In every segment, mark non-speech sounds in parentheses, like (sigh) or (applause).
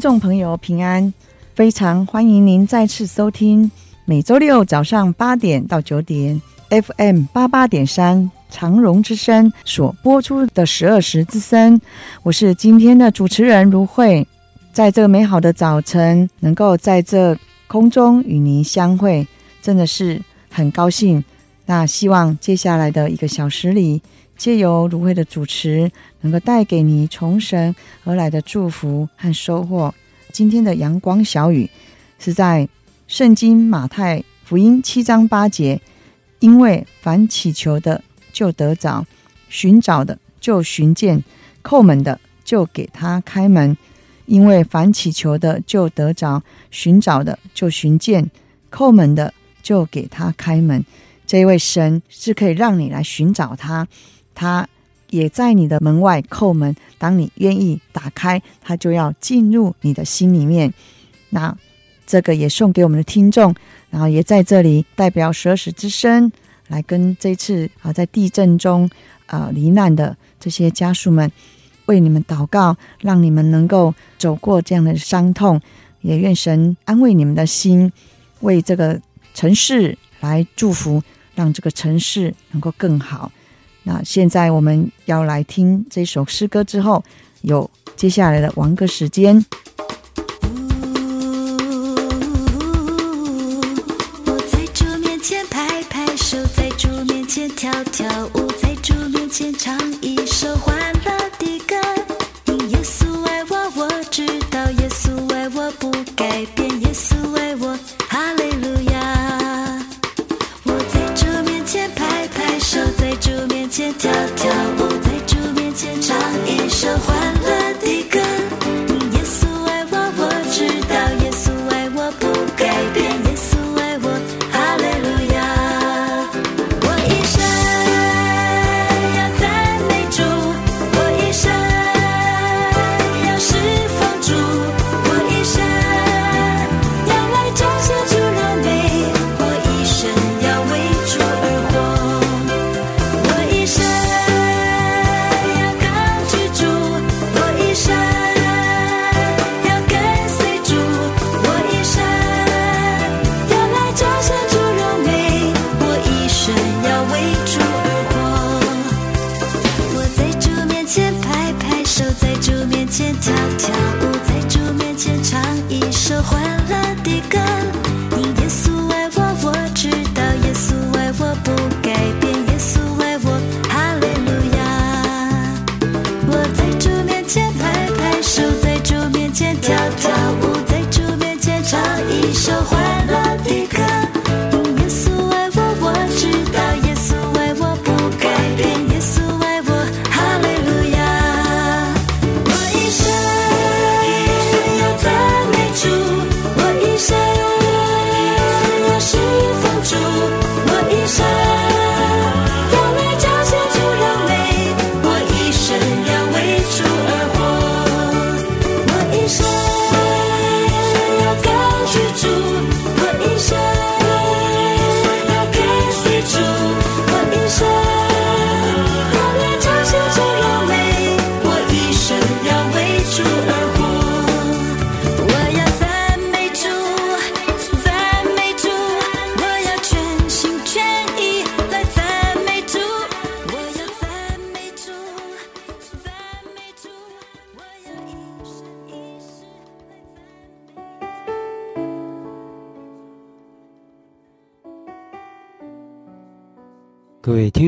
听众朋友平安，非常欢迎您再次收听每周六早上八点到九点 FM 八八点三。长荣之声所播出的十二时之声，我是今天的主持人如慧，在这个美好的早晨，能够在这空中与您相会，真的是很高兴。那希望接下来的一个小时里，借由如慧的主持，能够带给你从神而来的祝福和收获。今天的阳光小雨是在圣经马太福音七章八节，因为凡祈求的。就得着，寻找的就寻见，叩门的就给他开门。因为凡祈求的就得着，寻找的就寻见，叩门的就给他开门。这一位神是可以让你来寻找他，他也在你的门外叩门。当你愿意打开，他就要进入你的心里面。那这个也送给我们的听众，然后也在这里代表十二时之声。来跟这次啊，在地震中啊罹难的这些家属们，为你们祷告，让你们能够走过这样的伤痛，也愿神安慰你们的心，为这个城市来祝福，让这个城市能够更好。啊现在我们要来听这首诗歌之后，有接下来的玩歌时间。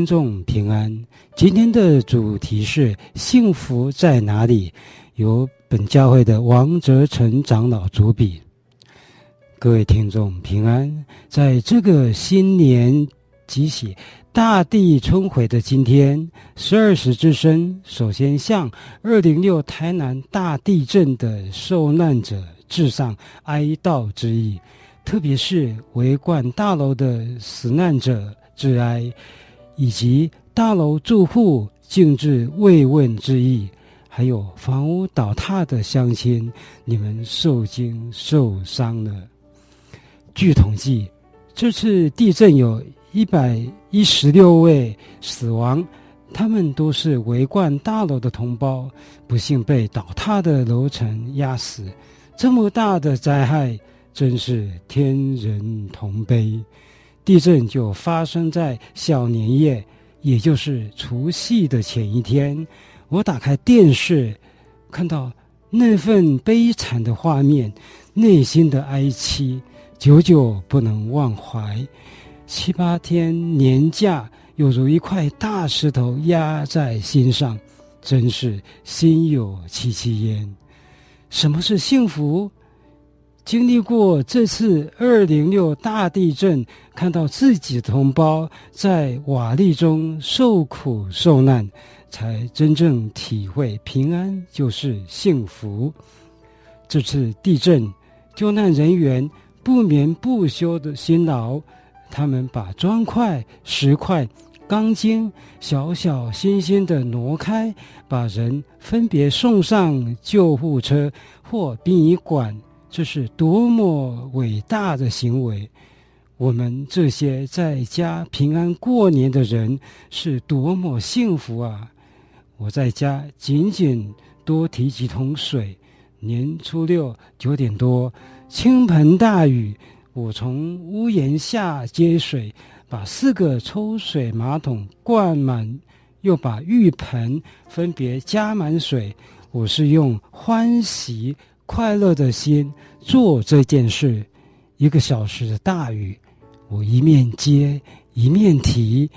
听众平安，今天的主题是幸福在哪里？由本教会的王泽成长老主笔。各位听众平安，在这个新年即喜大地春回的今天，十二时之声首先向二零六台南大地震的受难者致上哀悼之意，特别是围观大楼的死难者致哀，以及大楼住户敬致慰问之意，还有房屋倒塌的乡亲，你们受惊受伤了。据统计，这次地震有一百一十六位死亡，他们都是围观大楼的同胞，不幸被倒塌的楼层压死。这么大的灾害，真是天人同悲。地震就发生在小年夜，也就是除夕的前一天。我打开电视，看到那份悲惨的画面，内心的哀戚，久久不能忘怀。七八天年假，犹如一块大石头压在心上，真是心有戚戚焉。什么是幸福？经历过这次二零六大地震，看到自己的同胞在瓦砾中受苦受难，才真正体会平安就是幸福。这次地震，救难人员不眠不休的辛劳。他们把砖块、石块、钢筋小小心心地挪开，把人分别送上救护车或殡仪馆，这是多么伟大的行为！我们这些在家平安过年的人是多么幸福啊！我在家仅仅多提几桶水。年初六九点多，倾盆大雨。我从屋檐下接水，把四个抽水马桶灌满，又把浴盆分别加满水。我是用欢喜快乐的心做这件事。一个小时的大雨，我一面接一面提。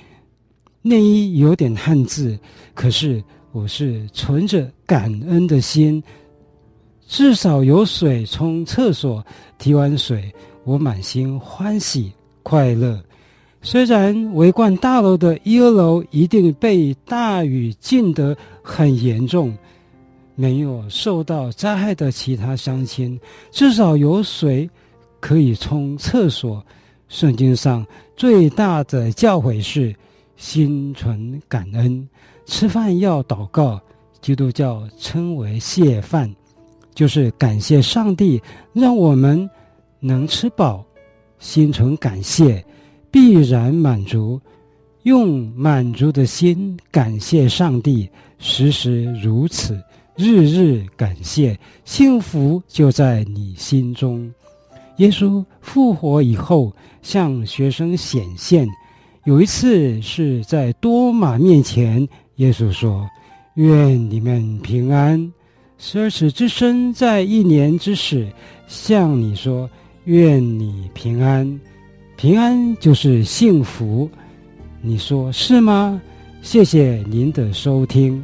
内衣有点汗渍，可是我是存着感恩的心，至少有水冲厕所，提完水。我满心欢喜快乐，虽然维冠大楼的一二楼一定被大雨浸得很严重，没有受到灾害的其他乡亲，至少有水可以冲厕所。圣经上最大的教诲是心存感恩，吃饭要祷告，基督教称为谢饭，就是感谢上帝让我们。能吃饱，心存感谢，必然满足。用满足的心感谢上帝，时时如此，日日感谢，幸福就在你心中。耶稣复活以后，向学生显现。有一次是在多马面前，耶稣说：“愿你们平安。”十二时之身在一年之始向你说。愿你平安，平安就是幸福，你说是吗？谢谢您的收听。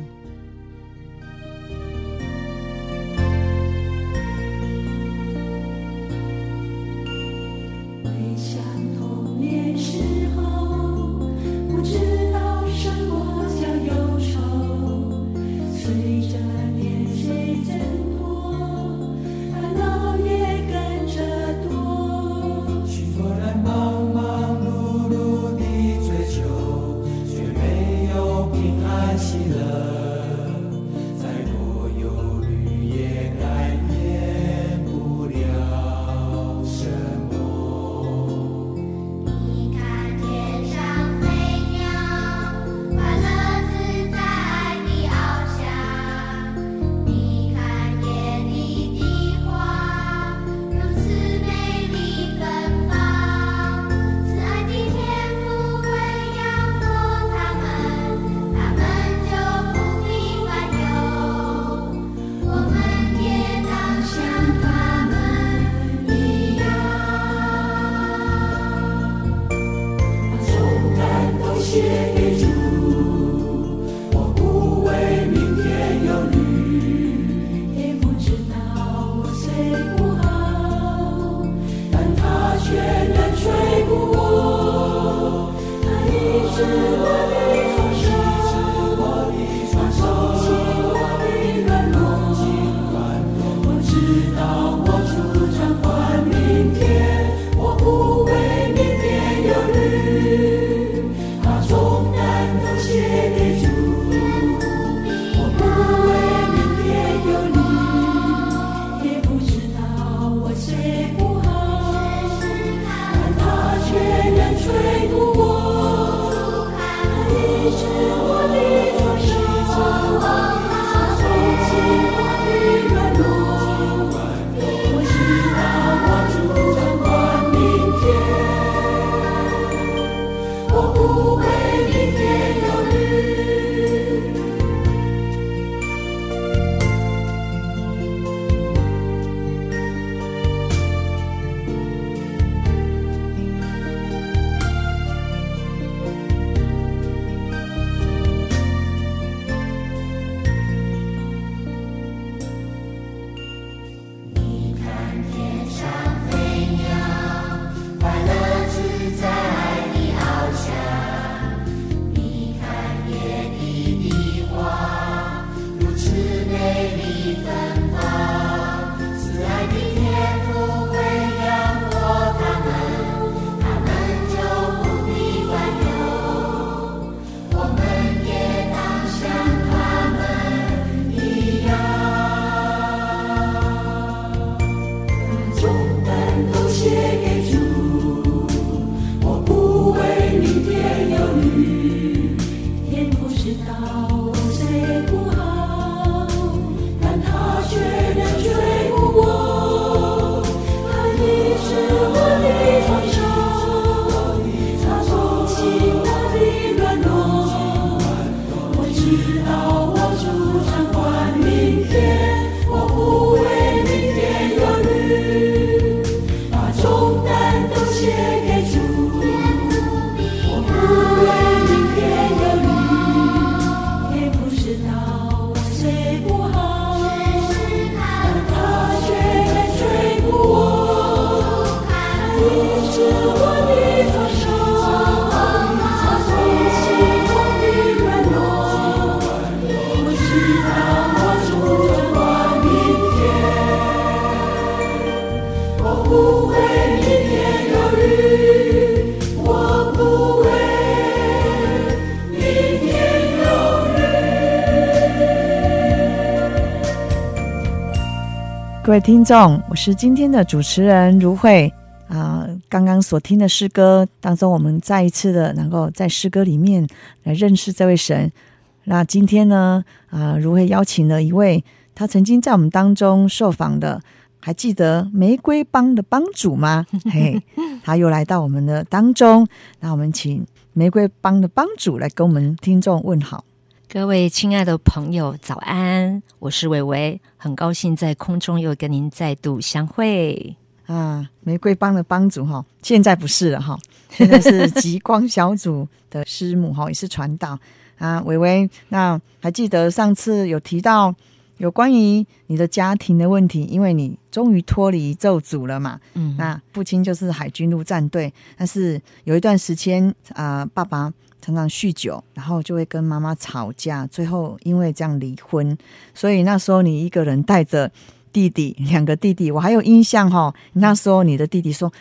各位听众，我是今天的主持人如慧啊。刚刚所听的诗歌当中，我们再一次的能够在诗歌里面来认识这位神。那今天呢，啊，如慧邀请了一位他曾经在我们当中受访的，还记得玫瑰帮的帮主吗？(laughs) 嘿，他又来到我们的当中。那我们请玫瑰帮的帮主来跟我们听众问好。各位亲爱的朋友，早安！我是伟伟，很高兴在空中又跟您再度相会啊！玫瑰帮的帮主哈，现在不是了哈，(laughs) 现在是极光小组的师母哈，也是传道啊。伟伟，那还记得上次有提到有关于你的家庭的问题，因为你终于脱离咒诅了嘛？嗯，那父亲就是海军陆战队，但是有一段时间啊，爸爸。常常酗酒，然后就会跟妈妈吵架，最后因为这样离婚。所以那时候你一个人带着弟弟，两个弟弟，我还有印象哈、哦。那时候你的弟弟说：“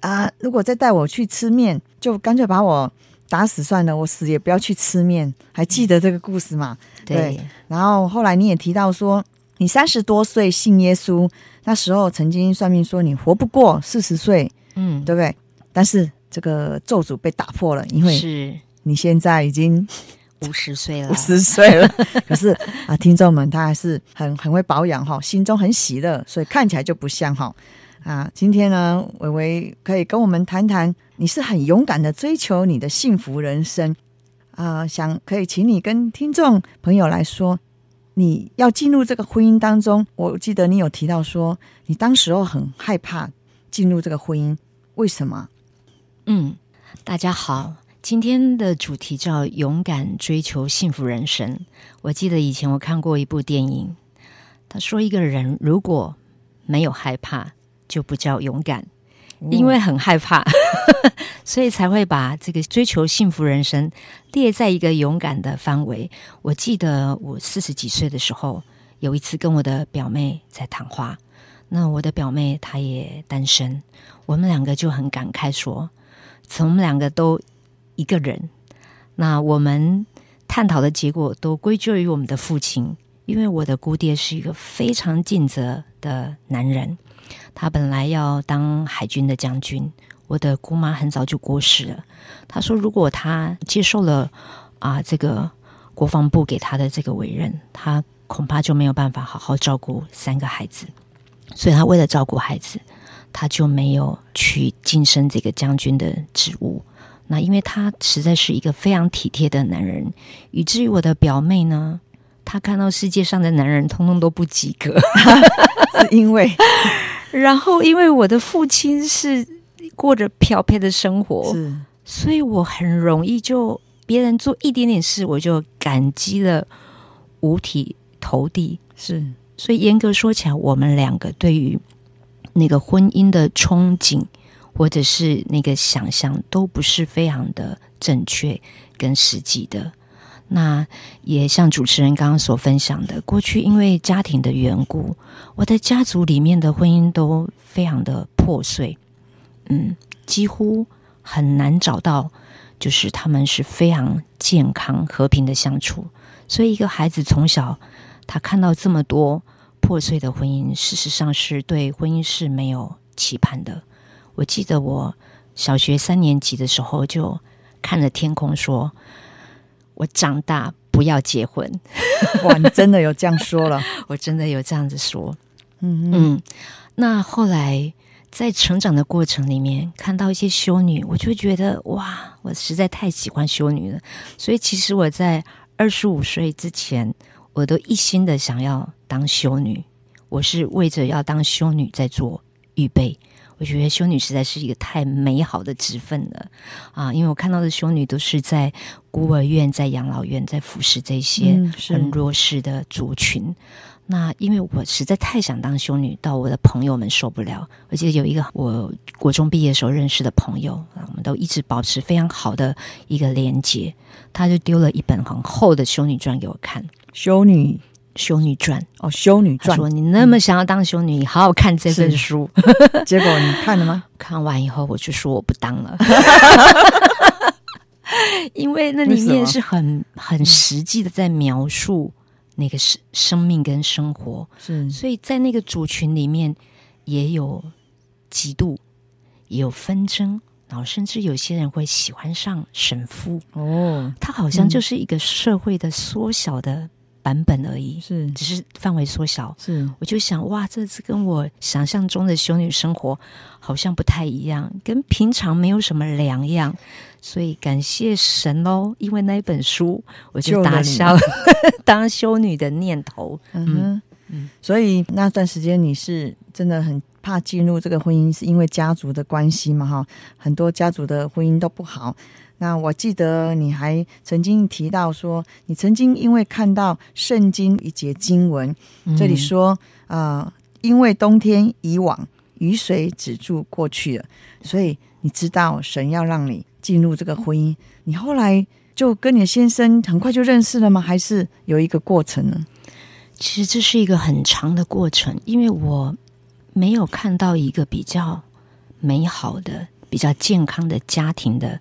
啊，如果再带我去吃面，就干脆把我打死算了，我死也不要去吃面。”还记得这个故事吗？对。对。然后后来你也提到说，你三十多岁信耶稣，那时候曾经算命说你活不过四十岁，嗯，对不对？但是这个咒诅被打破了，因为是。你现在已经 (laughs) 五十岁了，五十岁了。(laughs) 可是啊，听众们他还是很很会保养哈，心中很喜乐，所以看起来就不像哈啊。今天呢，伟伟可以跟我们谈谈，你是很勇敢的追求你的幸福人生啊。想可以请你跟听众朋友来说，你要进入这个婚姻当中，我记得你有提到说，你当时候很害怕进入这个婚姻，为什么？嗯，大家好。今天的主题叫“勇敢追求幸福人生”。我记得以前我看过一部电影，他说一个人如果没有害怕，就不叫勇敢；因为很害怕，(laughs) 所以才会把这个追求幸福人生列在一个勇敢的范围。我记得我四十几岁的时候，有一次跟我的表妹在谈话，那我的表妹她也单身，我们两个就很感慨说，从我们两个都一个人，那我们探讨的结果都归咎于我们的父亲，因为我的姑爹是一个非常尽责的男人。他本来要当海军的将军，我的姑妈很早就过世了。他说，如果他接受了啊这个国防部给他的这个委任，他恐怕就没有办法好好照顾三个孩子。所以他为了照顾孩子，他就没有去晋升这个将军的职务。那因为他实在是一个非常体贴的男人，以至于我的表妹呢，她看到世界上的男人通通都不及格，(laughs) 是因为。(laughs) 然后，因为我的父亲是过着漂泊的生活，是，所以我很容易就别人做一点点事，我就感激的五体投地。是，所以严格说起来，我们两个对于那个婚姻的憧憬或者是那个想象，都不是非常的正确跟实际的。那也像主持人刚刚所分享的，过去因为家庭的缘故，我的家族里面的婚姻都非常的破碎，嗯，几乎很难找到，就是他们是非常健康和平的相处。所以一个孩子从小他看到这么多破碎的婚姻，事实上是对婚姻是没有期盼的。我记得我小学三年级的时候，就看着天空说。我长大不要结婚，(laughs) 哇！你真的有这样说了？(laughs) 我真的有这样子说。嗯嗯。那后来在成长的过程里面，看到一些修女，我就觉得哇，我实在太喜欢修女了。所以其实我在二十五岁之前，我都一心的想要当修女。我是为着要当修女在做预备。我觉得修女实在是一个太美好的职分了啊！因为我看到的修女都是在孤儿院、在养老院、在服侍这些很弱势的族群。嗯、那因为我实在太想当修女，到我的朋友们受不了。我记得有一个我国中毕业的时候认识的朋友啊，我们都一直保持非常好的一个连结。他就丢了一本很厚的修女传给我看，修女。修女传。哦，修女传。说你那么想要当修女，你好好看这本书。(laughs) 结果你看了吗？(laughs) 看完以后，我就说我不当了，(laughs) 因为那里面是很很实际的在描述那个生生命跟生活，是。所以在那个族群里面也有嫉妒，也有纷争，然后甚至有些人会喜欢上神父哦，他好像就是一个社会的缩小的。版本而已，是只是范围缩小。是，我就想，哇，这次跟我想象中的修女生活好像不太一样，跟平常没有什么两样。所以感谢神喽，因为那一本书，我就打消了 (laughs) 当修女的念头。嗯哼嗯，所以那段时间你是真的很怕进入这个婚姻，是因为家族的关系嘛？哈，很多家族的婚姻都不好。那我记得你还曾经提到说，你曾经因为看到圣经一节经文，嗯、这里说啊、呃，因为冬天以往，雨水止住过去了，所以你知道神要让你进入这个婚姻。你后来就跟你的先生很快就认识了吗？还是有一个过程呢？其实这是一个很长的过程，因为我没有看到一个比较美好的、比较健康的家庭的。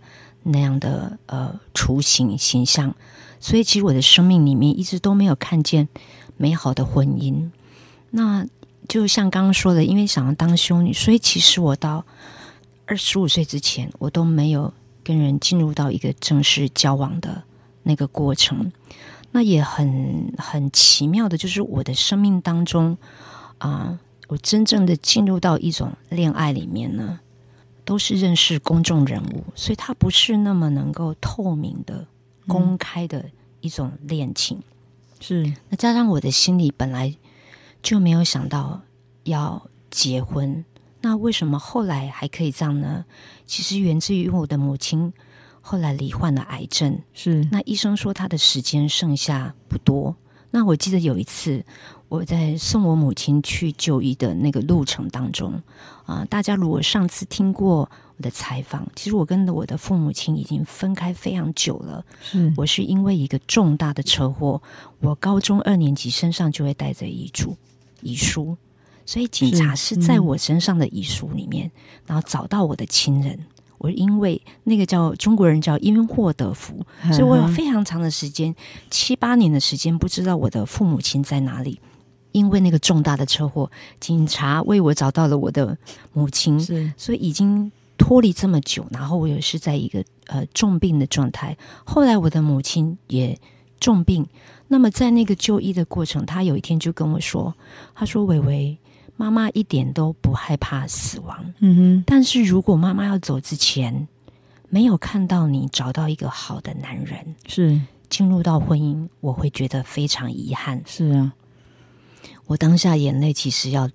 那样的呃雏形形象，所以其实我的生命里面一直都没有看见美好的婚姻。那就像刚刚说的，因为想要当修女，所以其实我到二十五岁之前，我都没有跟人进入到一个正式交往的那个过程。那也很很奇妙的，就是我的生命当中啊、我真正的进入到一种恋爱里面呢。都是认识公众人物，所以他不是那么能够透明的、公开的一种恋情。嗯、是那加上我的心里本来就没有想到要结婚，那为什么后来还可以这样呢？其实源自于我的母亲后来罹患了癌症，是那医生说他的时间剩下不多，那我记得有一次，我在送我母亲去就医的那个路程当中，啊、呃，大家如果上次听过我的采访，其实我跟我的父母亲已经分开非常久了。是我是因为一个重大的车祸，我高中二年级身上就会带着遗嘱、遗书，所以警察是在我身上的遗书里面，嗯、然后找到我的亲人。我因为那个叫中国人叫因祸得福，所以我有非常长的时间，七八年的时间不知道我的父母亲在哪里。因为那个重大的车祸，警察为我找到了我的母亲，是所以已经脱离这么久，然后我也是在一个呃重病的状态。后来我的母亲也重病，那么在那个就医的过程，他有一天就跟我说：“他说，伟伟。”妈妈一点都不害怕死亡，嗯哼。但是如果妈妈要走之前，没有看到你找到一个好的男人，是进入到婚姻，我会觉得非常遗憾。是啊，我当下眼泪其实要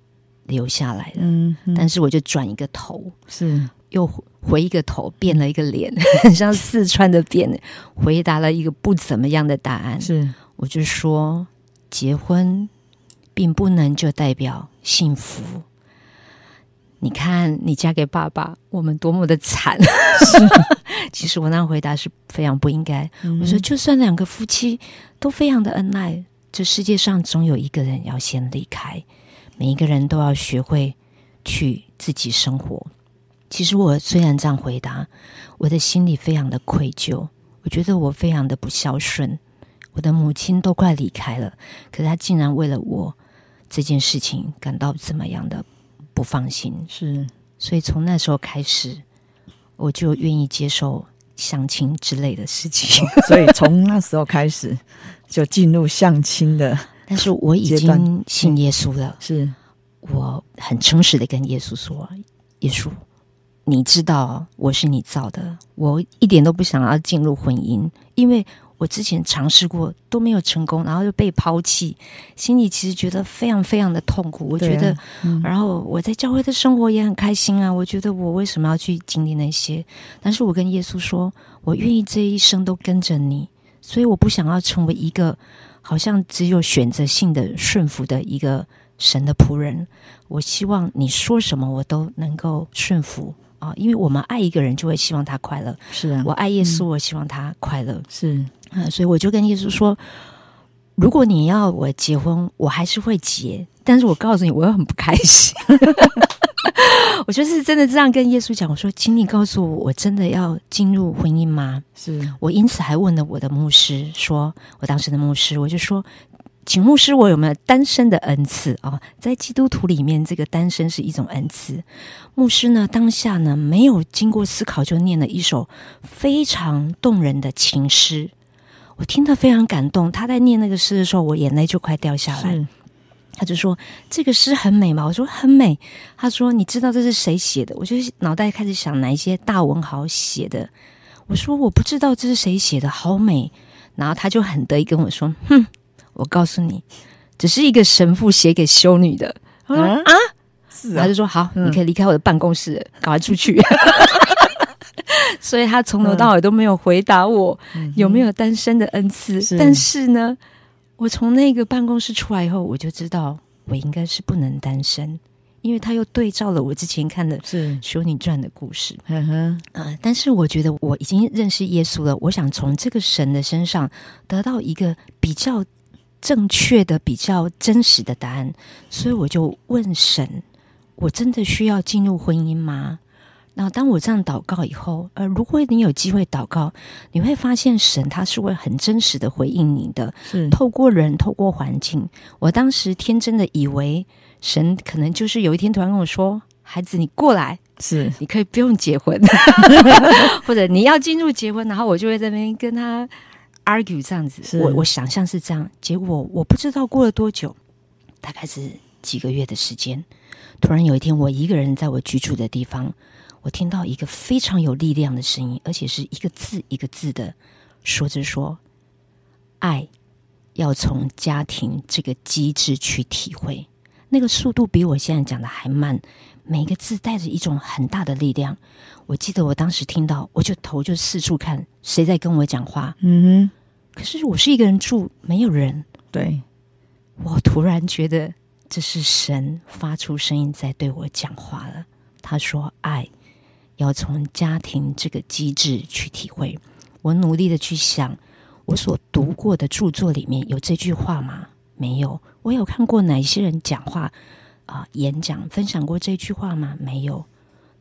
流下来了，但是我就转一个头，是又回一个头，变了一个脸，很 (laughs) 像四川的变，回答了一个不怎么样的答案。是，我就说结婚。并不能就代表幸福。你看，你嫁给爸爸，我们多么的惨。(laughs) 其实我那回答是非常不应该。嗯、我说，就算两个夫妻都非常的恩爱，这世界上总有一个人要先离开。每一个人都要学会去自己生活。其实我虽然这样回答，我的心里非常的愧疚。我觉得我非常的不孝顺。我的母亲都快离开了，可是她竟然为了我。这件事情感到怎么样的不放心，是，所以从那时候开始，我就愿意接受相亲之类的事情。所以从那时候开始，就进入相亲的。但是我已经信耶稣了，是我很诚实的跟耶稣说：“耶稣，你知道我是你造的，我一点都不想要进入婚姻，因为。”我之前尝试过都没有成功，然后又被抛弃，心里其实觉得非常非常的痛苦。我觉得，啊嗯、然后我在教会的生活也很开心啊。我觉得我为什么要去经历那些？但是我跟耶稣说，我愿意这一生都跟着你，所以我不想要成为一个好像只有选择性的顺服的一个神的仆人。我希望你说什么，我都能够顺服。啊，因为我们爱一个人，就会希望他快乐。是啊，我爱耶稣，我希望他快乐。是啊，所以我就跟耶稣说：“如果你要我结婚，我还是会结。但是我告诉你，我又很不开心。(laughs) 我就是真的这样跟耶稣讲，我说，请你告诉我，我真的要进入婚姻吗？是我因此还问了我的牧师，说我当时的牧师，我就说。”请牧师，我有没有单身的恩赐啊？在基督徒里面，这个单身是一种恩赐。牧师呢，当下呢，没有经过思考，就念了一首非常动人的情诗。我听得非常感动。他在念那个诗的时候，我眼泪就快掉下来。他就说：“这个诗很美吗？”我说：“很美。”他说：“你知道这是谁写的？”我就脑袋开始想哪一些大文豪写的。我说：“我不知道这是谁写的，好美。”然后他就很得意跟我说：“哼。”我告诉你，只是一个神父写给修女的。啊，啊是啊，他就说好，嗯、你可以离开我的办公室，赶快出去。(laughs) 所以他从头到尾都没有回答我有没有单身的恩赐。但是呢，我从那个办公室出来以后，我就知道我应该是不能单身，因为他又对照了我之前看的《是修女传》的故事。嗯哼，啊，但是我觉得我已经认识耶稣了，我想从这个神的身上得到一个比较。正确的、比较真实的答案，所以我就问神：我真的需要进入婚姻吗？那当我这样祷告以后，呃，如果你有机会祷告，你会发现神他是会很真实的回应你的。是透过人，透过环境。我当时天真的以为神可能就是有一天突然跟我说：“孩子，你过来，是你可以不用结婚，(laughs) 或者你要进入结婚。”然后我就会在那边跟他。argue 这样子，我我想象是这样，结果我不知道过了多久，大概是几个月的时间。突然有一天，我一个人在我居住的地方，我听到一个非常有力量的声音，而且是一个字一个字的说着说：“爱要从家庭这个机制去体会。”那个速度比我现在讲的还慢，每一个字带着一种很大的力量。我记得我当时听到，我就头就四处看，谁在跟我讲话。嗯哼。可是我是一个人住，没有人，对，我突然觉得这是神发出声音在对我讲话了。他说：“爱要从家庭这个机制去体会。”我努力的去想，我所读过的著作里面有这句话吗？没有。我有看过哪些人讲话啊、呃，演讲分享过这句话吗？没有。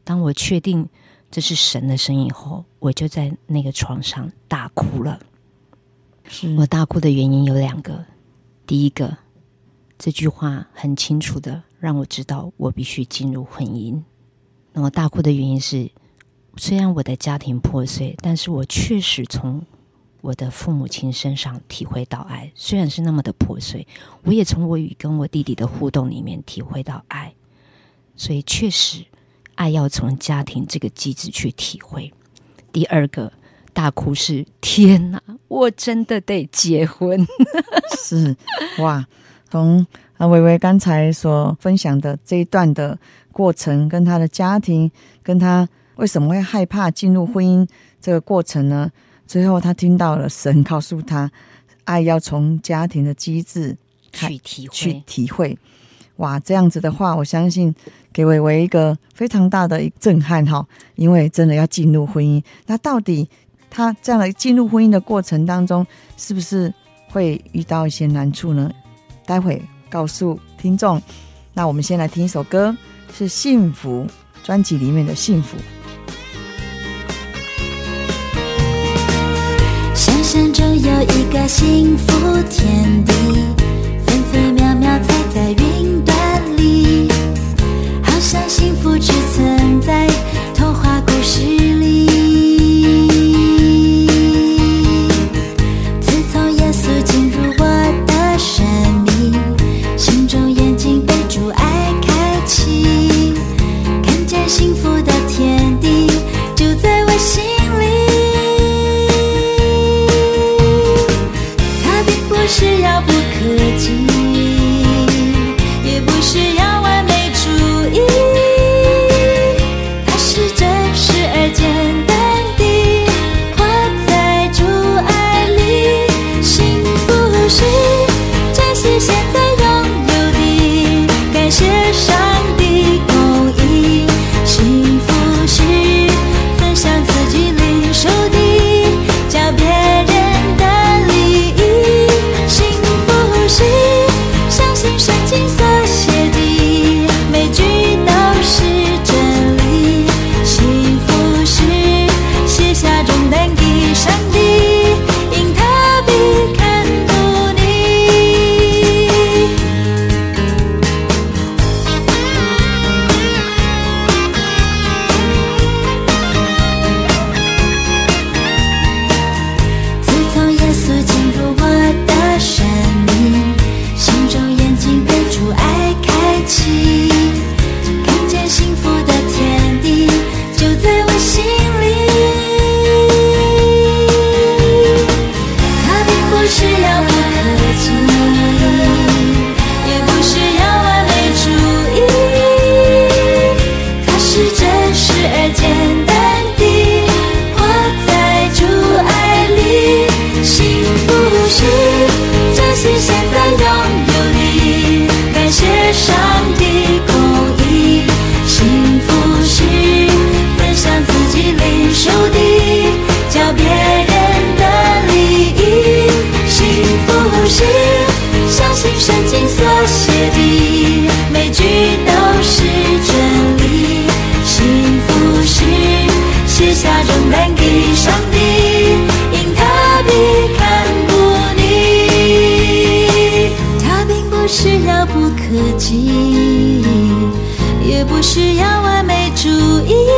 当我确定这是神的声音以后，我就在那个床上大哭了。是我大哭的原因有两个。第一个，这句话很清楚的让我知道我必须进入婚姻。那么大哭的原因是，虽然我的家庭破碎，但是我确实从我的父母亲身上体会到爱。虽然是那么的破碎，我也从我与跟我弟弟的互动里面体会到爱。所以确实，爱要从家庭这个机制去体会。第二个大哭是：天哪，我真的得结婚！(laughs) 是哇，从啊伟伟刚才所分享的这一段的。过程跟他的家庭，跟他为什么会害怕进入婚姻这个过程呢？最后他听到了神告诉他，爱要从家庭的机制去体会，去体会。哇，这样子的话，我相信给伟伟一个非常大的震撼哈，因为真的要进入婚姻，那到底他这样的进入婚姻的过程当中，是不是会遇到一些难处呢？待会告诉听众。那我们先来听一首歌。是幸福专辑里面的幸福。想象中有一个幸福天地，分分秒秒踩在云端里，好像幸福只存在童话故事也不需要完美主义。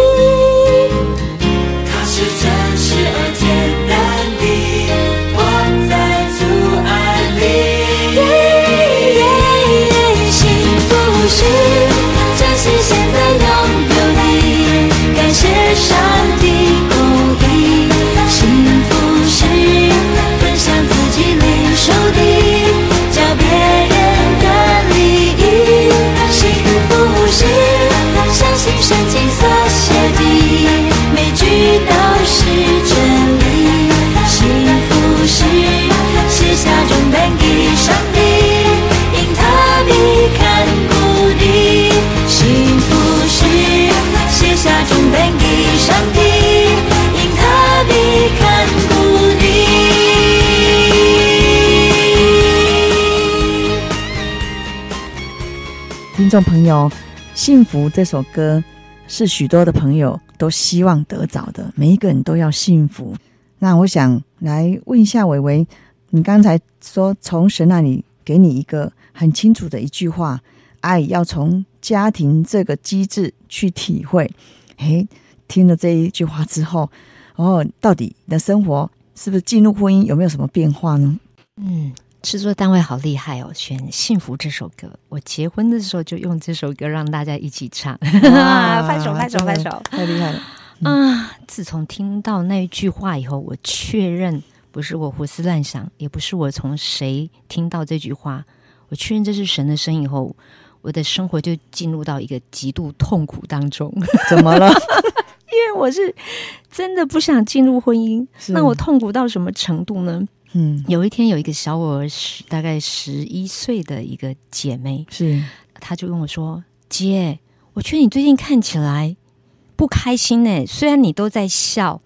众朋友，《幸福》这首歌是许多的朋友都希望得着的，每一个人都要幸福。那我想来问一下伟伟，你刚才说从神那里给你一个很清楚的一句话，爱要从家庭这个机制去体会。诶，听了这一句话之后，哦，到底你的生活是不是进入婚姻有没有什么变化呢？嗯。制作单位好厉害哦，选《幸福》这首歌。我结婚的时候就用这首歌让大家一起唱，拍手 (laughs) 拍手拍手，太厉害了！啊，自从听到那一句话以后，我确认不是我胡思乱想，也不是我从谁听到这句话，我确认这是神的声音以后，我的生活就进入到一个极度痛苦当中。(laughs) (laughs) 怎么了？因为我是真的不想进入婚姻，那我痛苦到什么程度呢？嗯，有一天有一个小我十大概十一岁的一个姐妹，是，她就跟我说：“姐，我觉得你最近看起来不开心呢。虽然你都在笑，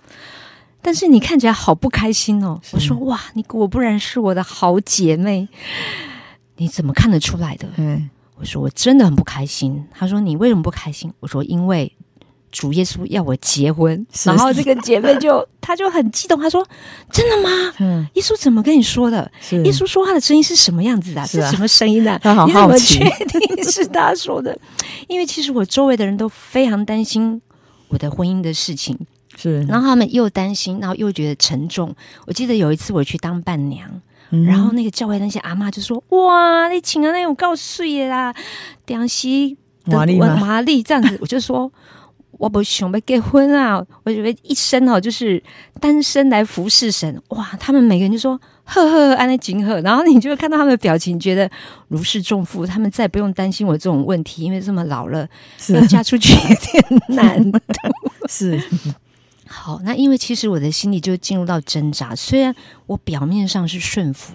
但是你看起来好不开心哦。”我说：“哇，你果不然是我的好姐妹，你怎么看得出来的？”嗯，我说：“我真的很不开心。”她说：“你为什么不开心？”我说：“因为。”主耶稣要我结婚，然后这个姐妹就 (laughs) 她就很激动，她说：“真的吗？嗯，耶稣怎么跟你说的？耶稣说话的声音是什么样子的？是什么声音呢？她好好奇，你怎么确定是他说的？(laughs) 因为其实我周围的人都非常担心我的婚姻的事情，是，然后他们又担心，然后又觉得沉重。我记得有一次我去当伴娘，然后那个教会那些阿妈就说：‘哇，你请了那种告岁的啦，两席的玛丽这样子。’我就说。”我不想被结婚啊！我以为一生哦，就是单身来服侍神。哇，他们每个人就说呵呵，安内景呵。然后你就会看到他们的表情，觉得如释重负。他们再也不用担心我这种问题，因为这么老了，要嫁出去有点难的。(laughs) 是好，那因为其实我的心里就进入到挣扎。虽然我表面上是顺服，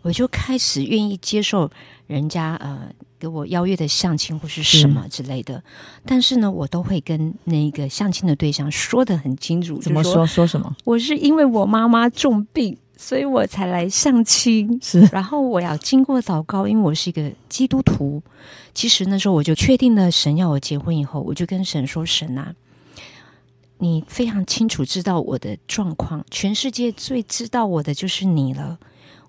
我就开始愿意接受人家呃。给我邀约的相亲或是什么之类的，嗯、但是呢，我都会跟那个相亲的对象说的很清楚。怎么说？说什么？我是因为我妈妈重病，所以我才来相亲。是，然后我要经过祷告，因为我是一个基督徒。其实那时候我就确定了，神要我结婚以后，我就跟神说：“神啊，你非常清楚知道我的状况，全世界最知道我的就是你了。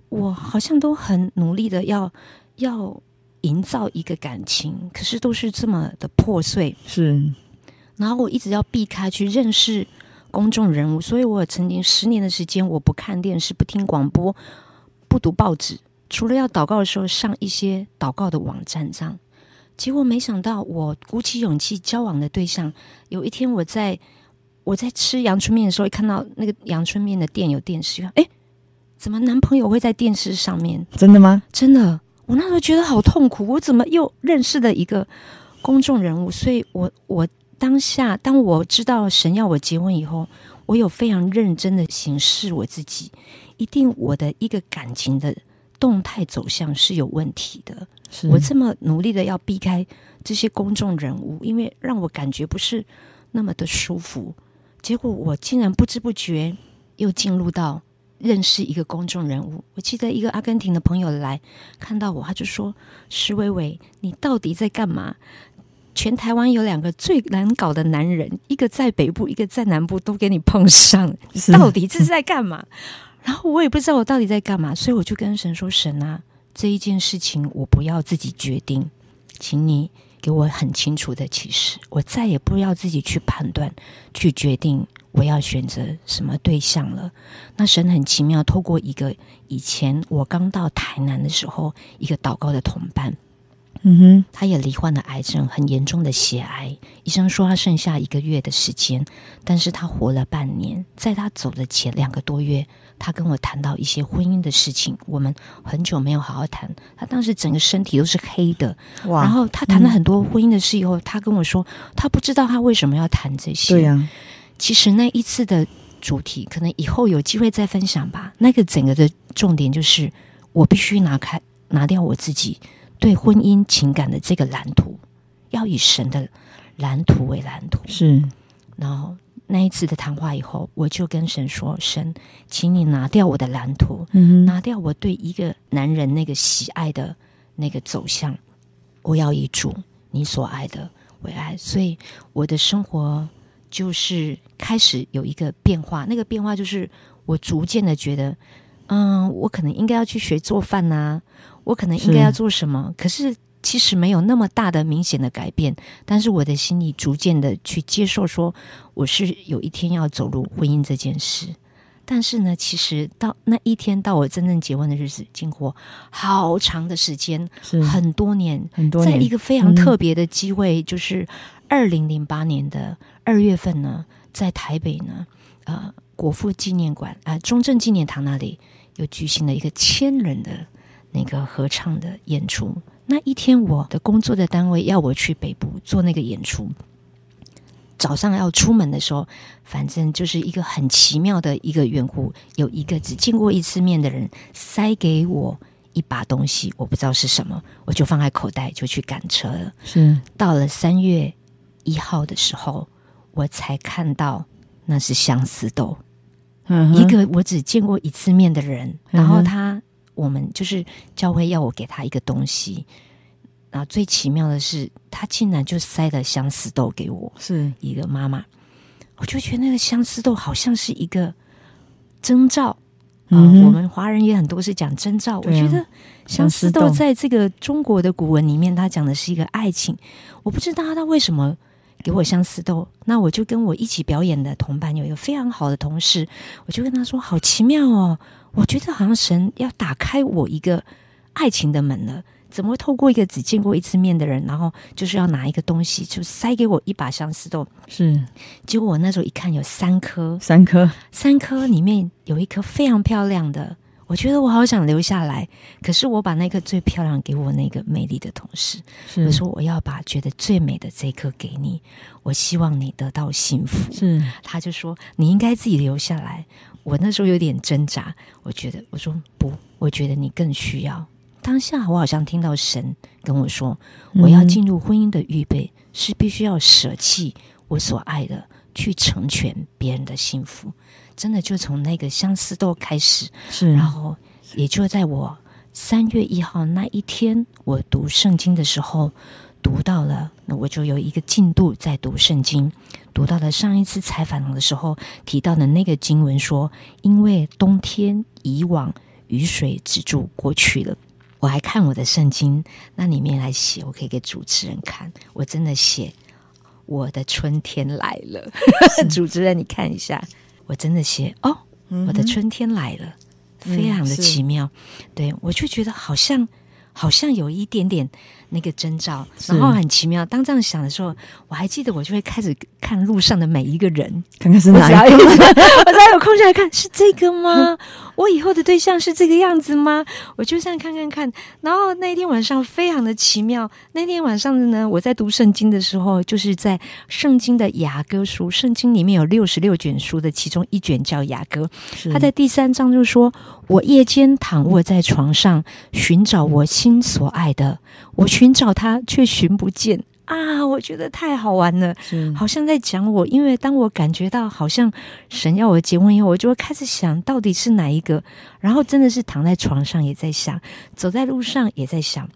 我好像都很努力的要要。”营造一个感情，可是都是这么的破碎。是，然后我一直要避开去认识公众人物，所以我曾经十年的时间，我不看电视，不听广播，不读报纸，除了要祷告的时候上一些祷告的网站上。结果没想到，我鼓起勇气交往的对象，有一天我在我在吃阳春面的时候，一看到那个阳春面的店有电视，哎，怎么男朋友会在电视上面？真的吗？真的。我那时候觉得好痛苦，我怎么又认识了一个公众人物？所以我我当下当我知道神要我结婚以后，我有非常认真的审视我自己，一定我的一个感情的动态走向是有问题的。是我这么努力的要避开这些公众人物，因为让我感觉不是那么的舒服。结果我竟然不知不觉又进入到。认识一个公众人物，我记得一个阿根廷的朋友来看到我，他就说：“石伟伟，你到底在干嘛？全台湾有两个最难搞的男人，一个在北部，一个在南部，都给你碰上，你到底这是在干嘛？”然后我也不知道我到底在干嘛，所以我就跟神说：“神啊，这一件事情我不要自己决定，请你给我很清楚的启示，我再也不要自己去判断、去决定。”我要选择什么对象了？那神很奇妙，透过一个以前我刚到台南的时候，一个祷告的同伴，嗯哼，他也罹患了癌症，很严重的血癌。医生说他剩下一个月的时间，但是他活了半年。在他走的前两个多月，他跟我谈到一些婚姻的事情。我们很久没有好好谈，他当时整个身体都是黑的。哇！然后他谈了很多婚姻的事以后，嗯、他跟我说，他不知道他为什么要谈这些。对呀、啊。其实那一次的主题，可能以后有机会再分享吧。那个整个的重点就是，我必须拿开拿掉我自己对婚姻情感的这个蓝图，要以神的蓝图为蓝图。是。然后那一次的谈话以后，我就跟神说：“神，请你拿掉我的蓝图，嗯，拿掉我对一个男人那个喜爱的那个走向。我要以主你所爱的为爱。所以我的生活就是开始有一个变化，那个变化就是我逐渐的觉得，嗯，我可能应该要去学做饭呐、啊，我可能应该要做什么，可是。其实没有那么大的明显的改变，但是我的心里逐渐的去接受，说我是有一天要走入婚姻这件事。但是呢，其实到那一天到我真正结婚的日子，经过好长的时间，很多年，很多年，在一个非常特别的机会，嗯、就是二零零八年的二月份呢，在台北呢，呃，国父纪念馆啊、呃，中正纪念堂那里又举行了一个千人的那个合唱的演出。那一天，我的工作的单位要我去北部做那个演出。早上要出门的时候，反正就是一个很奇妙的一个缘故，有一个只见过一次面的人塞给我一把东西，我不知道是什么，我就放在口袋就去赶车了。是到了三月一号的时候，我才看到那是相思豆。嗯，一个我只见过一次面的人，然后他。我们就是教会要我给他一个东西，然后最奇妙的是，他竟然就塞了相思豆给我，是一个妈妈。我就觉得那个相思豆好像是一个征兆啊、嗯呃。我们华人也很多是讲征兆，我觉得相思豆在这个中国的古文里面，它讲的是一个爱情。我不知道他为什么给我相思豆，那我就跟我一起表演的同伴有一个非常好的同事，我就跟他说：“好奇妙哦。”我觉得好像神要打开我一个爱情的门了，怎么会透过一个只见过一次面的人，然后就是要拿一个东西，就塞给我一把相思豆？是，结果我那时候一看，有三颗，三颗，三颗里面有一颗非常漂亮的，我觉得我好想留下来。可是我把那颗最漂亮给我那个美丽的同事，我说我要把觉得最美的这一颗给你，我希望你得到幸福。是，他就说你应该自己留下来。我那时候有点挣扎，我觉得我说不，我觉得你更需要。当下我好像听到神跟我说，我要进入婚姻的预备是必须要舍弃我所爱的，去成全别人的幸福。真的就从那个相思豆开始，是，然后也就在我三月一号那一天，我读圣经的时候。读到了，那我就有一个进度在读圣经。读到了上一次采访的时候提到的那个经文说，因为冬天以往雨水止住过去了。我还看我的圣经，那里面来写，我可以给主持人看。我真的写我的春天来了，(laughs) 主持人你看一下，我真的写哦，我的春天来了，嗯、非常的奇妙。对，我就觉得好像。好像有一点点那个征兆，然后很奇妙。当这样想的时候，我还记得我就会开始看路上的每一个人，看看是哪一个。我才 (laughs) 有空下来看，是这个吗？(laughs) 我以后的对象是这个样子吗？我就这样看看看。然后那天晚上非常的奇妙。那天晚上呢，我在读圣经的时候，就是在圣经的雅歌书。圣经里面有六十六卷书的其中一卷叫雅歌。他在第三章就说：“我夜间躺卧在床上，寻找我。”心所爱的，我寻找他却寻不见啊！我觉得太好玩了，好像在讲我。因为当我感觉到好像神要我结婚以后，我就会开始想到底是哪一个。然后真的是躺在床上也在想，走在路上也在想。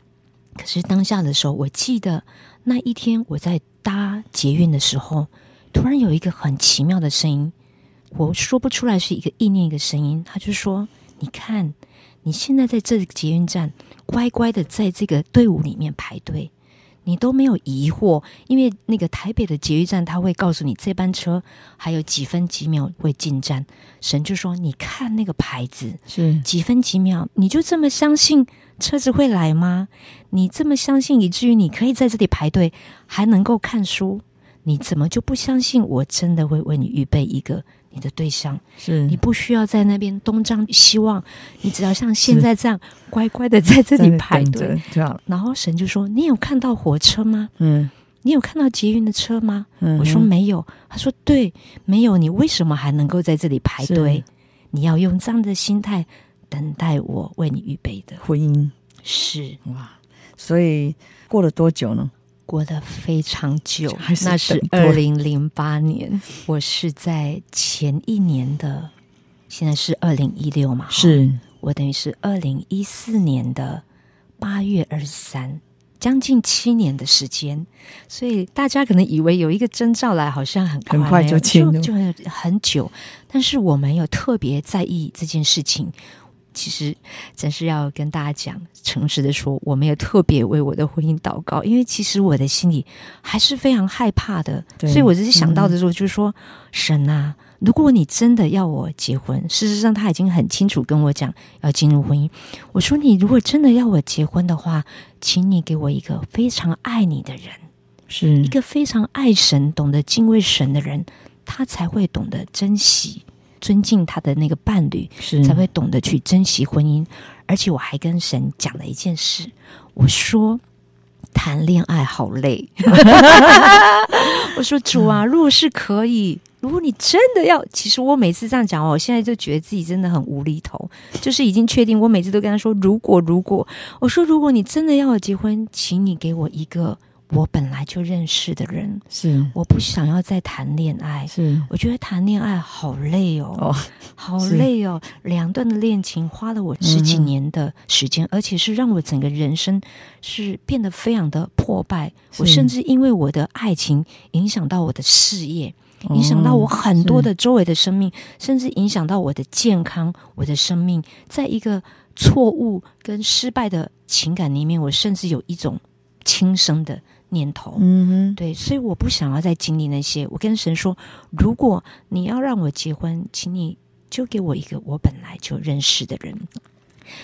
可是当下的时候，我记得那一天我在搭捷运的时候，突然有一个很奇妙的声音，我说不出来是一个意念一个声音，他就说：“你看。”你现在在这个捷运站，乖乖的在这个队伍里面排队，你都没有疑惑，因为那个台北的捷运站，他会告诉你这班车还有几分几秒会进站。神就说：“你看那个牌子，是几分几秒，你就这么相信车子会来吗？你这么相信，以至于你可以在这里排队，还能够看书，你怎么就不相信我真的会为你预备一个？”你的对象是你，不需要在那边东张西望，你只要像现在这样乖乖的在这里排队。然后神就说：“你有看到火车吗？嗯，你有看到捷运的车吗？”嗯，我说没有。他说：“对，没有。你为什么还能够在这里排队？你要用这样的心态等待我为你预备的婚姻。”是哇，所以过了多久呢？过得非常久，是那是二零零八年。我是在前一年的，现在是二零一六嘛？是，我等于是二零一四年的八月二十三将近七年的时间，所以大家可能以为有一个征兆来，好像很快，很快就进入，就就很久。但是我没有特别在意这件事情。其实，真是要跟大家讲，诚实的说，我没有特别为我的婚姻祷告，因为其实我的心里还是非常害怕的。所以我只是想到的时候，就是说，嗯、神啊，如果你真的要我结婚，事实上他已经很清楚跟我讲要进入婚姻。我说，你如果真的要我结婚的话，请你给我一个非常爱你的人，是一个非常爱神、懂得敬畏神的人，他才会懂得珍惜。尊敬他的那个伴侣，是才会懂得去珍惜婚姻。而且我还跟神讲了一件事，我说谈恋爱好累。(laughs) 我说主啊，如果是可以，如果你真的要，其实我每次这样讲，我现在就觉得自己真的很无厘头。就是已经确定，我每次都跟他说，如果如果，我说如果你真的要我结婚，请你给我一个。我本来就认识的人，是。我不想要再谈恋爱，是。我觉得谈恋爱好累哦，哦好累哦，两段的恋情花了我十几年的时间，嗯、而且是让我整个人生是变得非常的破败。我甚至因为我的爱情影响到我的事业，影响到我很多的周围的生命，甚至影响到我的健康，我的生命，在一个错误跟失败的情感里面，我甚至有一种轻生的。念头，嗯哼，对，所以我不想要再经历那些。我跟神说，如果你要让我结婚，请你就给我一个我本来就认识的人。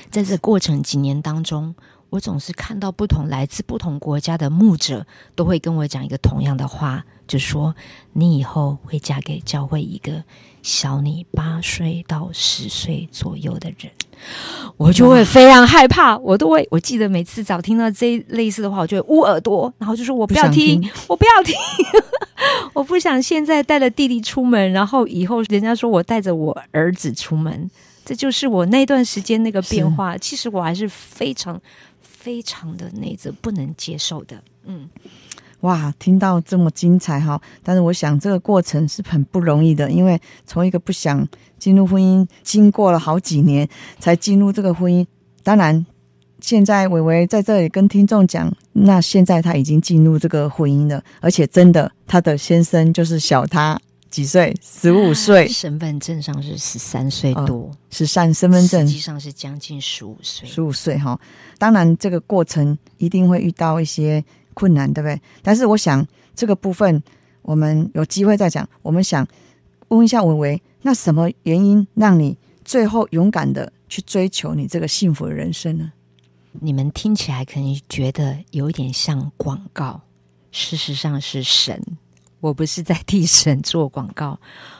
在这过程几年当中，我总是看到不同来自不同国家的牧者都会跟我讲一个同样的话，就说你以后会嫁给教会一个小你八岁到十岁左右的人。我就会非常害怕，我都会。我记得每次早听到这类似的话，我就会捂耳朵，然后就说：“我不要听，不听我不要听，我不想现在带着弟弟出门，然后以后人家说我带着我儿子出门，这就是我那段时间那个变化。其实我还是非常非常的那个不能接受的。嗯，哇，听到这么精彩哈，但是我想这个过程是很不容易的，因为从一个不想。进入婚姻，经过了好几年才进入这个婚姻。当然，现在伟伟在这里跟听众讲，那现在他已经进入这个婚姻了，而且真的，他的先生就是小他几岁，十五岁，身份证上是十三岁多，十三身份证实际上是将近十五岁，十五岁哈。当然，这个过程一定会遇到一些困难，对不对？但是，我想这个部分我们有机会再讲。我们想问一下玮玮。那什么原因让你最后勇敢的去追求你这个幸福的人生呢？你们听起来可能觉得有一点像广告，事实上是神。我不是在替神做广告。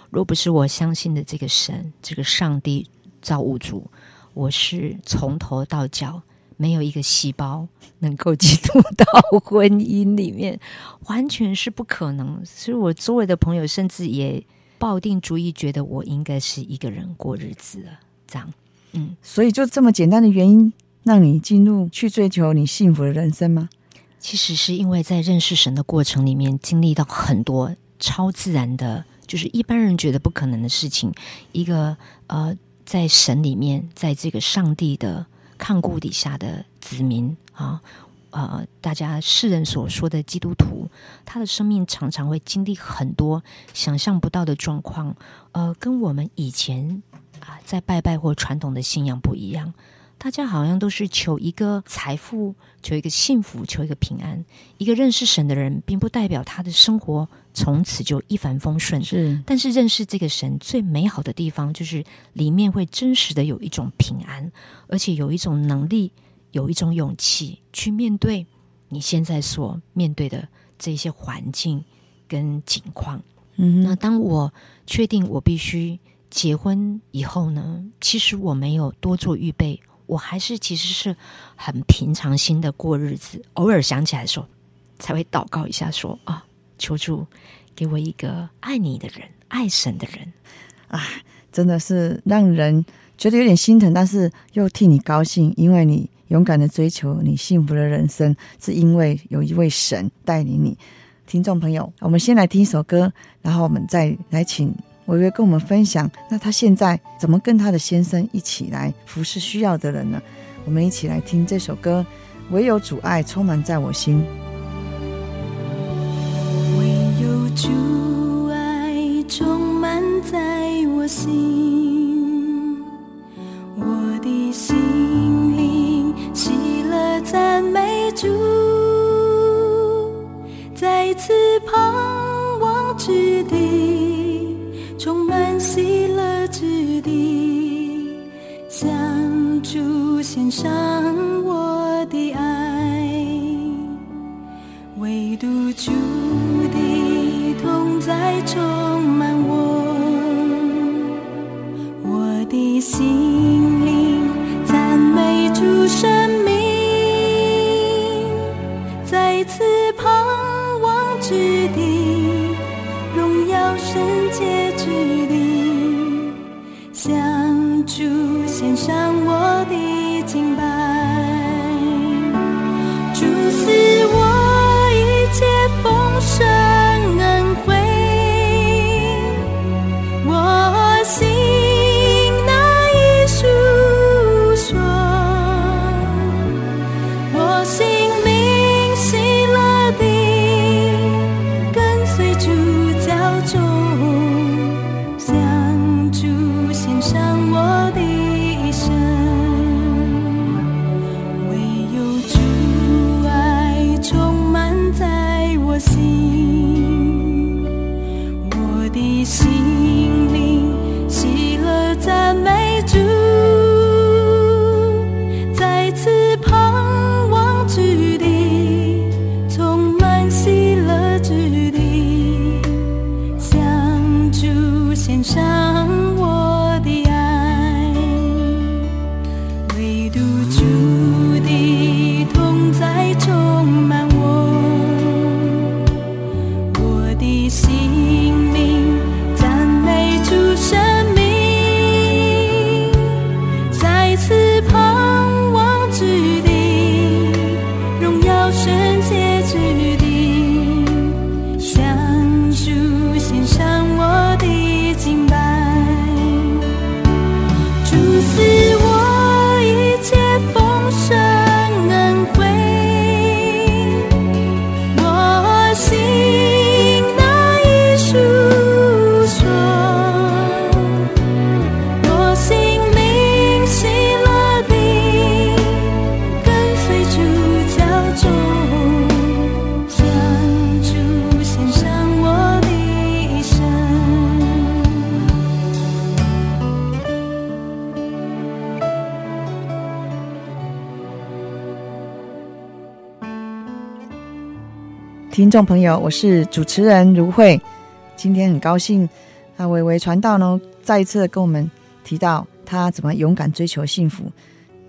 若不是我相信的这个神，这个上帝造物主，我是从头到脚没有一个细胞能够进入到婚姻里面，完全是不可能。所以我周围的朋友甚至也。抱定主意，觉得我应该是一个人过日子了，这样，嗯，所以就这么简单的原因，让你进入去追求你幸福的人生吗？其实是因为在认识神的过程里面，经历到很多超自然的，就是一般人觉得不可能的事情。一个呃，在神里面，在这个上帝的看顾底下的子民啊。呃，大家世人所说的基督徒，他的生命常常会经历很多想象不到的状况，呃，跟我们以前啊、在拜拜或传统的信仰不一样。大家好像都是求一个财富，求一个幸福，求一个平安。一个认识神的人，并不代表他的生活从此就一帆风顺。是，但是认识这个神最美好的地方，就是里面会真实的有一种平安，而且有一种能力。有一种勇气去面对你现在所面对的这些环境跟情况。嗯，那当我确定我必须结婚以后呢，其实我没有多做预备，我还是其实是很平常心的过日子。偶尔想起来的时候，才会祷告一下说，啊，求助给我一个爱你的人，爱神的人。啊，真的是让人觉得有点心疼，但是又替你高兴，因为你。勇敢的追求你幸福的人生，是因为有一位神带领你。听众朋友，我们先来听一首歌，然后我们再来请玮玮跟我们分享。那他现在怎么跟他的先生一起来服侍需要的人呢？我们一起来听这首歌。唯有主爱充满在我心。唯有主爱充满在我心，我的心灵喜乐赞美主，在此盼喜乐之地，向主献上我众朋友，我是主持人如慧。今天很高兴，啊，伟伟传道呢，再一次跟我们提到他怎么勇敢追求幸福。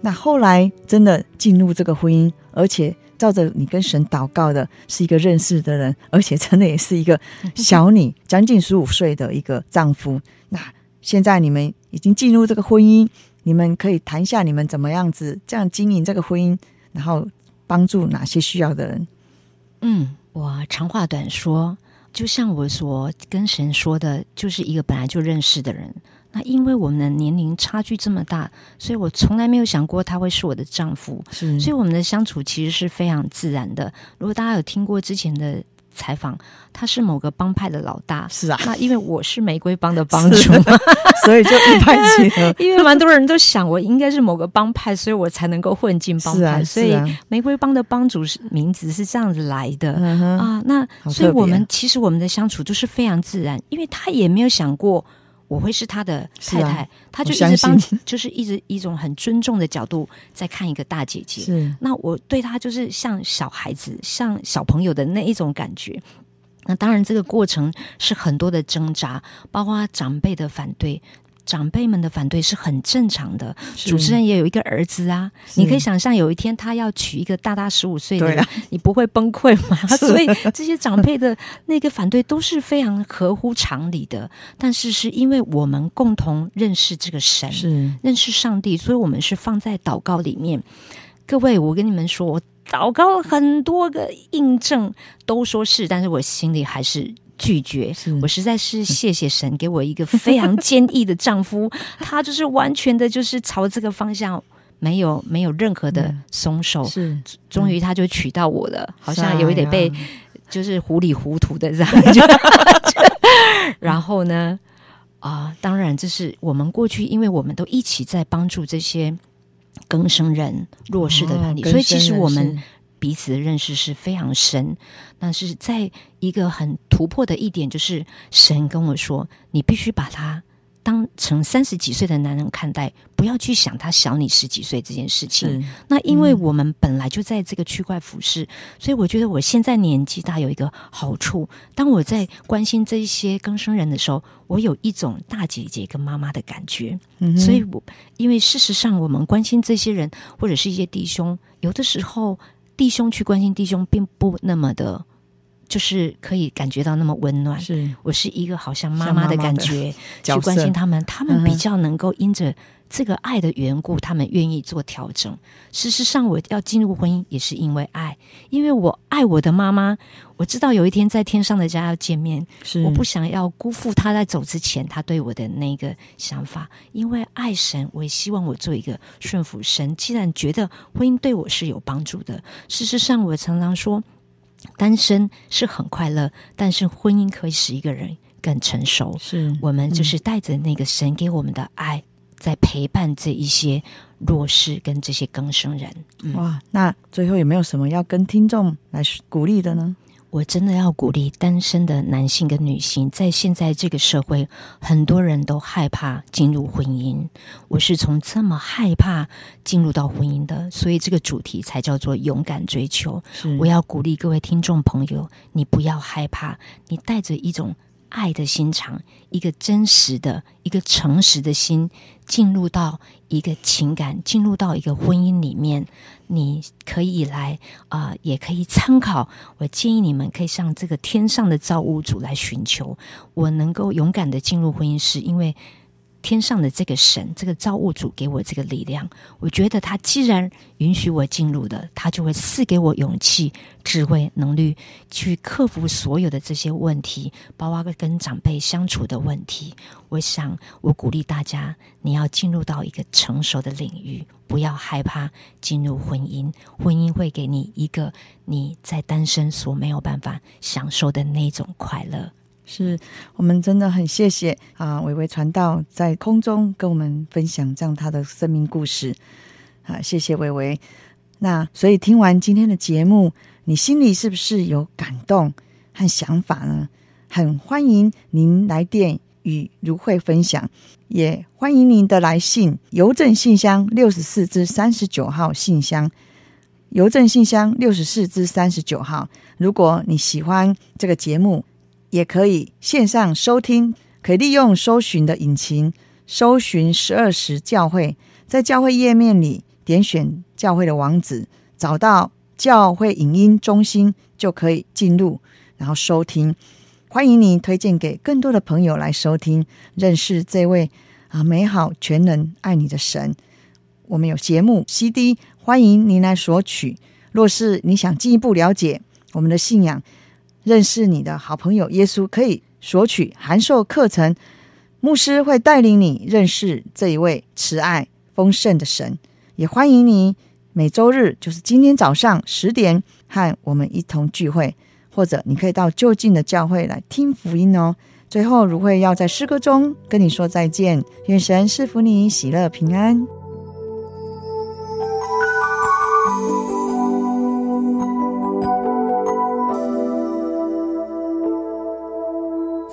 那后来真的进入这个婚姻，而且照着你跟神祷告的，是一个认识的人，而且真的也是一个小你 (laughs) 将近十五岁的一个丈夫。那现在你们已经进入这个婚姻，你们可以谈一下你们怎么样子这样经营这个婚姻，然后帮助哪些需要的人。嗯，我长话短说，就像我所跟神说的，就是一个本来就认识的人。那因为我们的年龄差距这么大，所以我从来没有想过他会是我的丈夫。所以我们的相处其实是非常自然的。如果大家有听过之前的采访，他是某个帮派的老大，是啊。那因为我是玫瑰帮的帮主嘛，(laughs) 所以就一拍即合。因为蛮多人都想我应该是某个帮派，所以我才能够混进帮派。啊、所以玫瑰帮的帮主是名字是这样子来的、嗯、啊。那所以我们其实我们的相处就是非常自然，因为他也没有想过。我会是他的太太，啊、他就一直帮，就是一直一种很尊重的角度在看一个大姐姐。是，那我对他就是像小孩子、像小朋友的那一种感觉。那当然，这个过程是很多的挣扎，包括长辈的反对。长辈们的反对是很正常的。主持人也有一个儿子啊，你可以想象有一天他要娶一个大他十五岁的人，啊、你不会崩溃吗？(laughs) 所以这些长辈的那个反对都是非常合乎常理的。但是是因为我们共同认识这个神，是认识上帝，所以我们是放在祷告里面。各位，我跟你们说，我祷告了很多个印证，都说是，但是我心里还是。拒绝，我实在是谢谢神给我一个非常坚毅的丈夫，(laughs) 他就是完全的，就是朝这个方向没有没有任何的松手，是。终于他就娶到我了，嗯、好像有一点被就是糊里糊涂的这样。(laughs) 然后呢，啊、呃，当然这是我们过去，因为我们都一起在帮助这些更生人弱势的团体，哦、所以其实我们彼此的认识是非常深。但是在一个很突破的一点，就是神跟我说，你必须把他。当成三十几岁的男人看待，不要去想他小你十几岁这件事情。那因为我们本来就在这个区块服侍，所以我觉得我现在年纪大有一个好处。当我在关心这一些更生人的时候，我有一种大姐姐跟妈妈的感觉。嗯、所以我因为事实上，我们关心这些人或者是一些弟兄，有的时候弟兄去关心弟兄，并不那么的。就是可以感觉到那么温暖，是我是一个好像妈妈的感觉，(laughs) 去关心他们，他们比较能够因着这个爱的缘故，他们愿意做调整。事实上，我要进入婚姻也是因为爱，因为我爱我的妈妈，我知道有一天在天上的家要见面，是我不想要辜负她在走之前她对我的那个想法，因为爱神，我也希望我做一个顺服神。既然觉得婚姻对我是有帮助的，事实上，我常常说。单身是很快乐，但是婚姻可以使一个人更成熟。是我们就是带着那个神给我们的爱，嗯、在陪伴这一些弱势跟这些更生人。嗯、哇，那最后有没有什么要跟听众来鼓励的呢？我真的要鼓励单身的男性跟女性，在现在这个社会，很多人都害怕进入婚姻。我是从这么害怕进入到婚姻的，所以这个主题才叫做勇敢追求。我要鼓励各位听众朋友，你不要害怕，你带着一种。爱的心肠，一个真实的、一个诚实的心，进入到一个情感，进入到一个婚姻里面，你可以来啊、也可以参考。我建议你们可以上这个天上的造物主来寻求。我能够勇敢的进入婚姻，是因为。天上的这个神，这个造物主给我这个力量，我觉得他既然允许我进入的，他就会赐给我勇气、智慧、能力，去克服所有的这些问题，包括跟长辈相处的问题。我想，我鼓励大家，你要进入到一个成熟的领域，不要害怕进入婚姻。婚姻会给你一个你在单身所没有办法享受的那种快乐。是我们真的很谢谢啊，伟伟传道在空中跟我们分享这样他的生命故事啊，谢谢伟伟。那所以听完今天的节目，你心里是不是有感动和想法呢？很欢迎您来电与如慧分享，也欢迎您的来信，邮政信箱六十四至三十九号信箱，邮政信箱六十四至三十九号。如果你喜欢这个节目，也可以线上收听，可以利用搜寻的引擎搜寻十二时教会，在教会页面里点选教会的网址，找到教会影音中心就可以进入，然后收听。欢迎您推荐给更多的朋友来收听，认识这位啊美好全能爱你的神。我们有节目 CD，欢迎您来索取。若是你想进一步了解我们的信仰，认识你的好朋友耶稣，可以索取函授课程。牧师会带领你认识这一位慈爱丰盛的神。也欢迎你每周日，就是今天早上十点，和我们一同聚会，或者你可以到就近的教会来听福音哦。最后，如慧要在诗歌中跟你说再见，愿神赐福你，喜乐平安。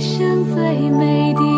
生最美的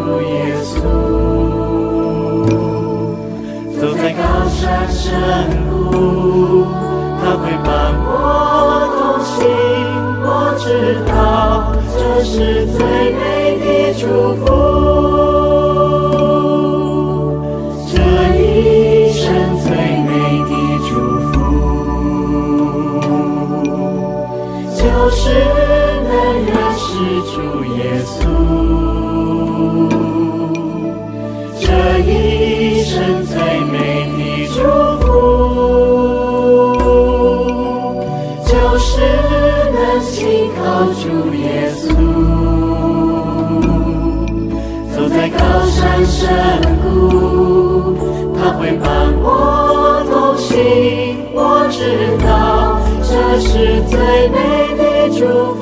主耶稣。走在高山深谷他会伴我同行我知道这是最美的祝福。是最美的祝福。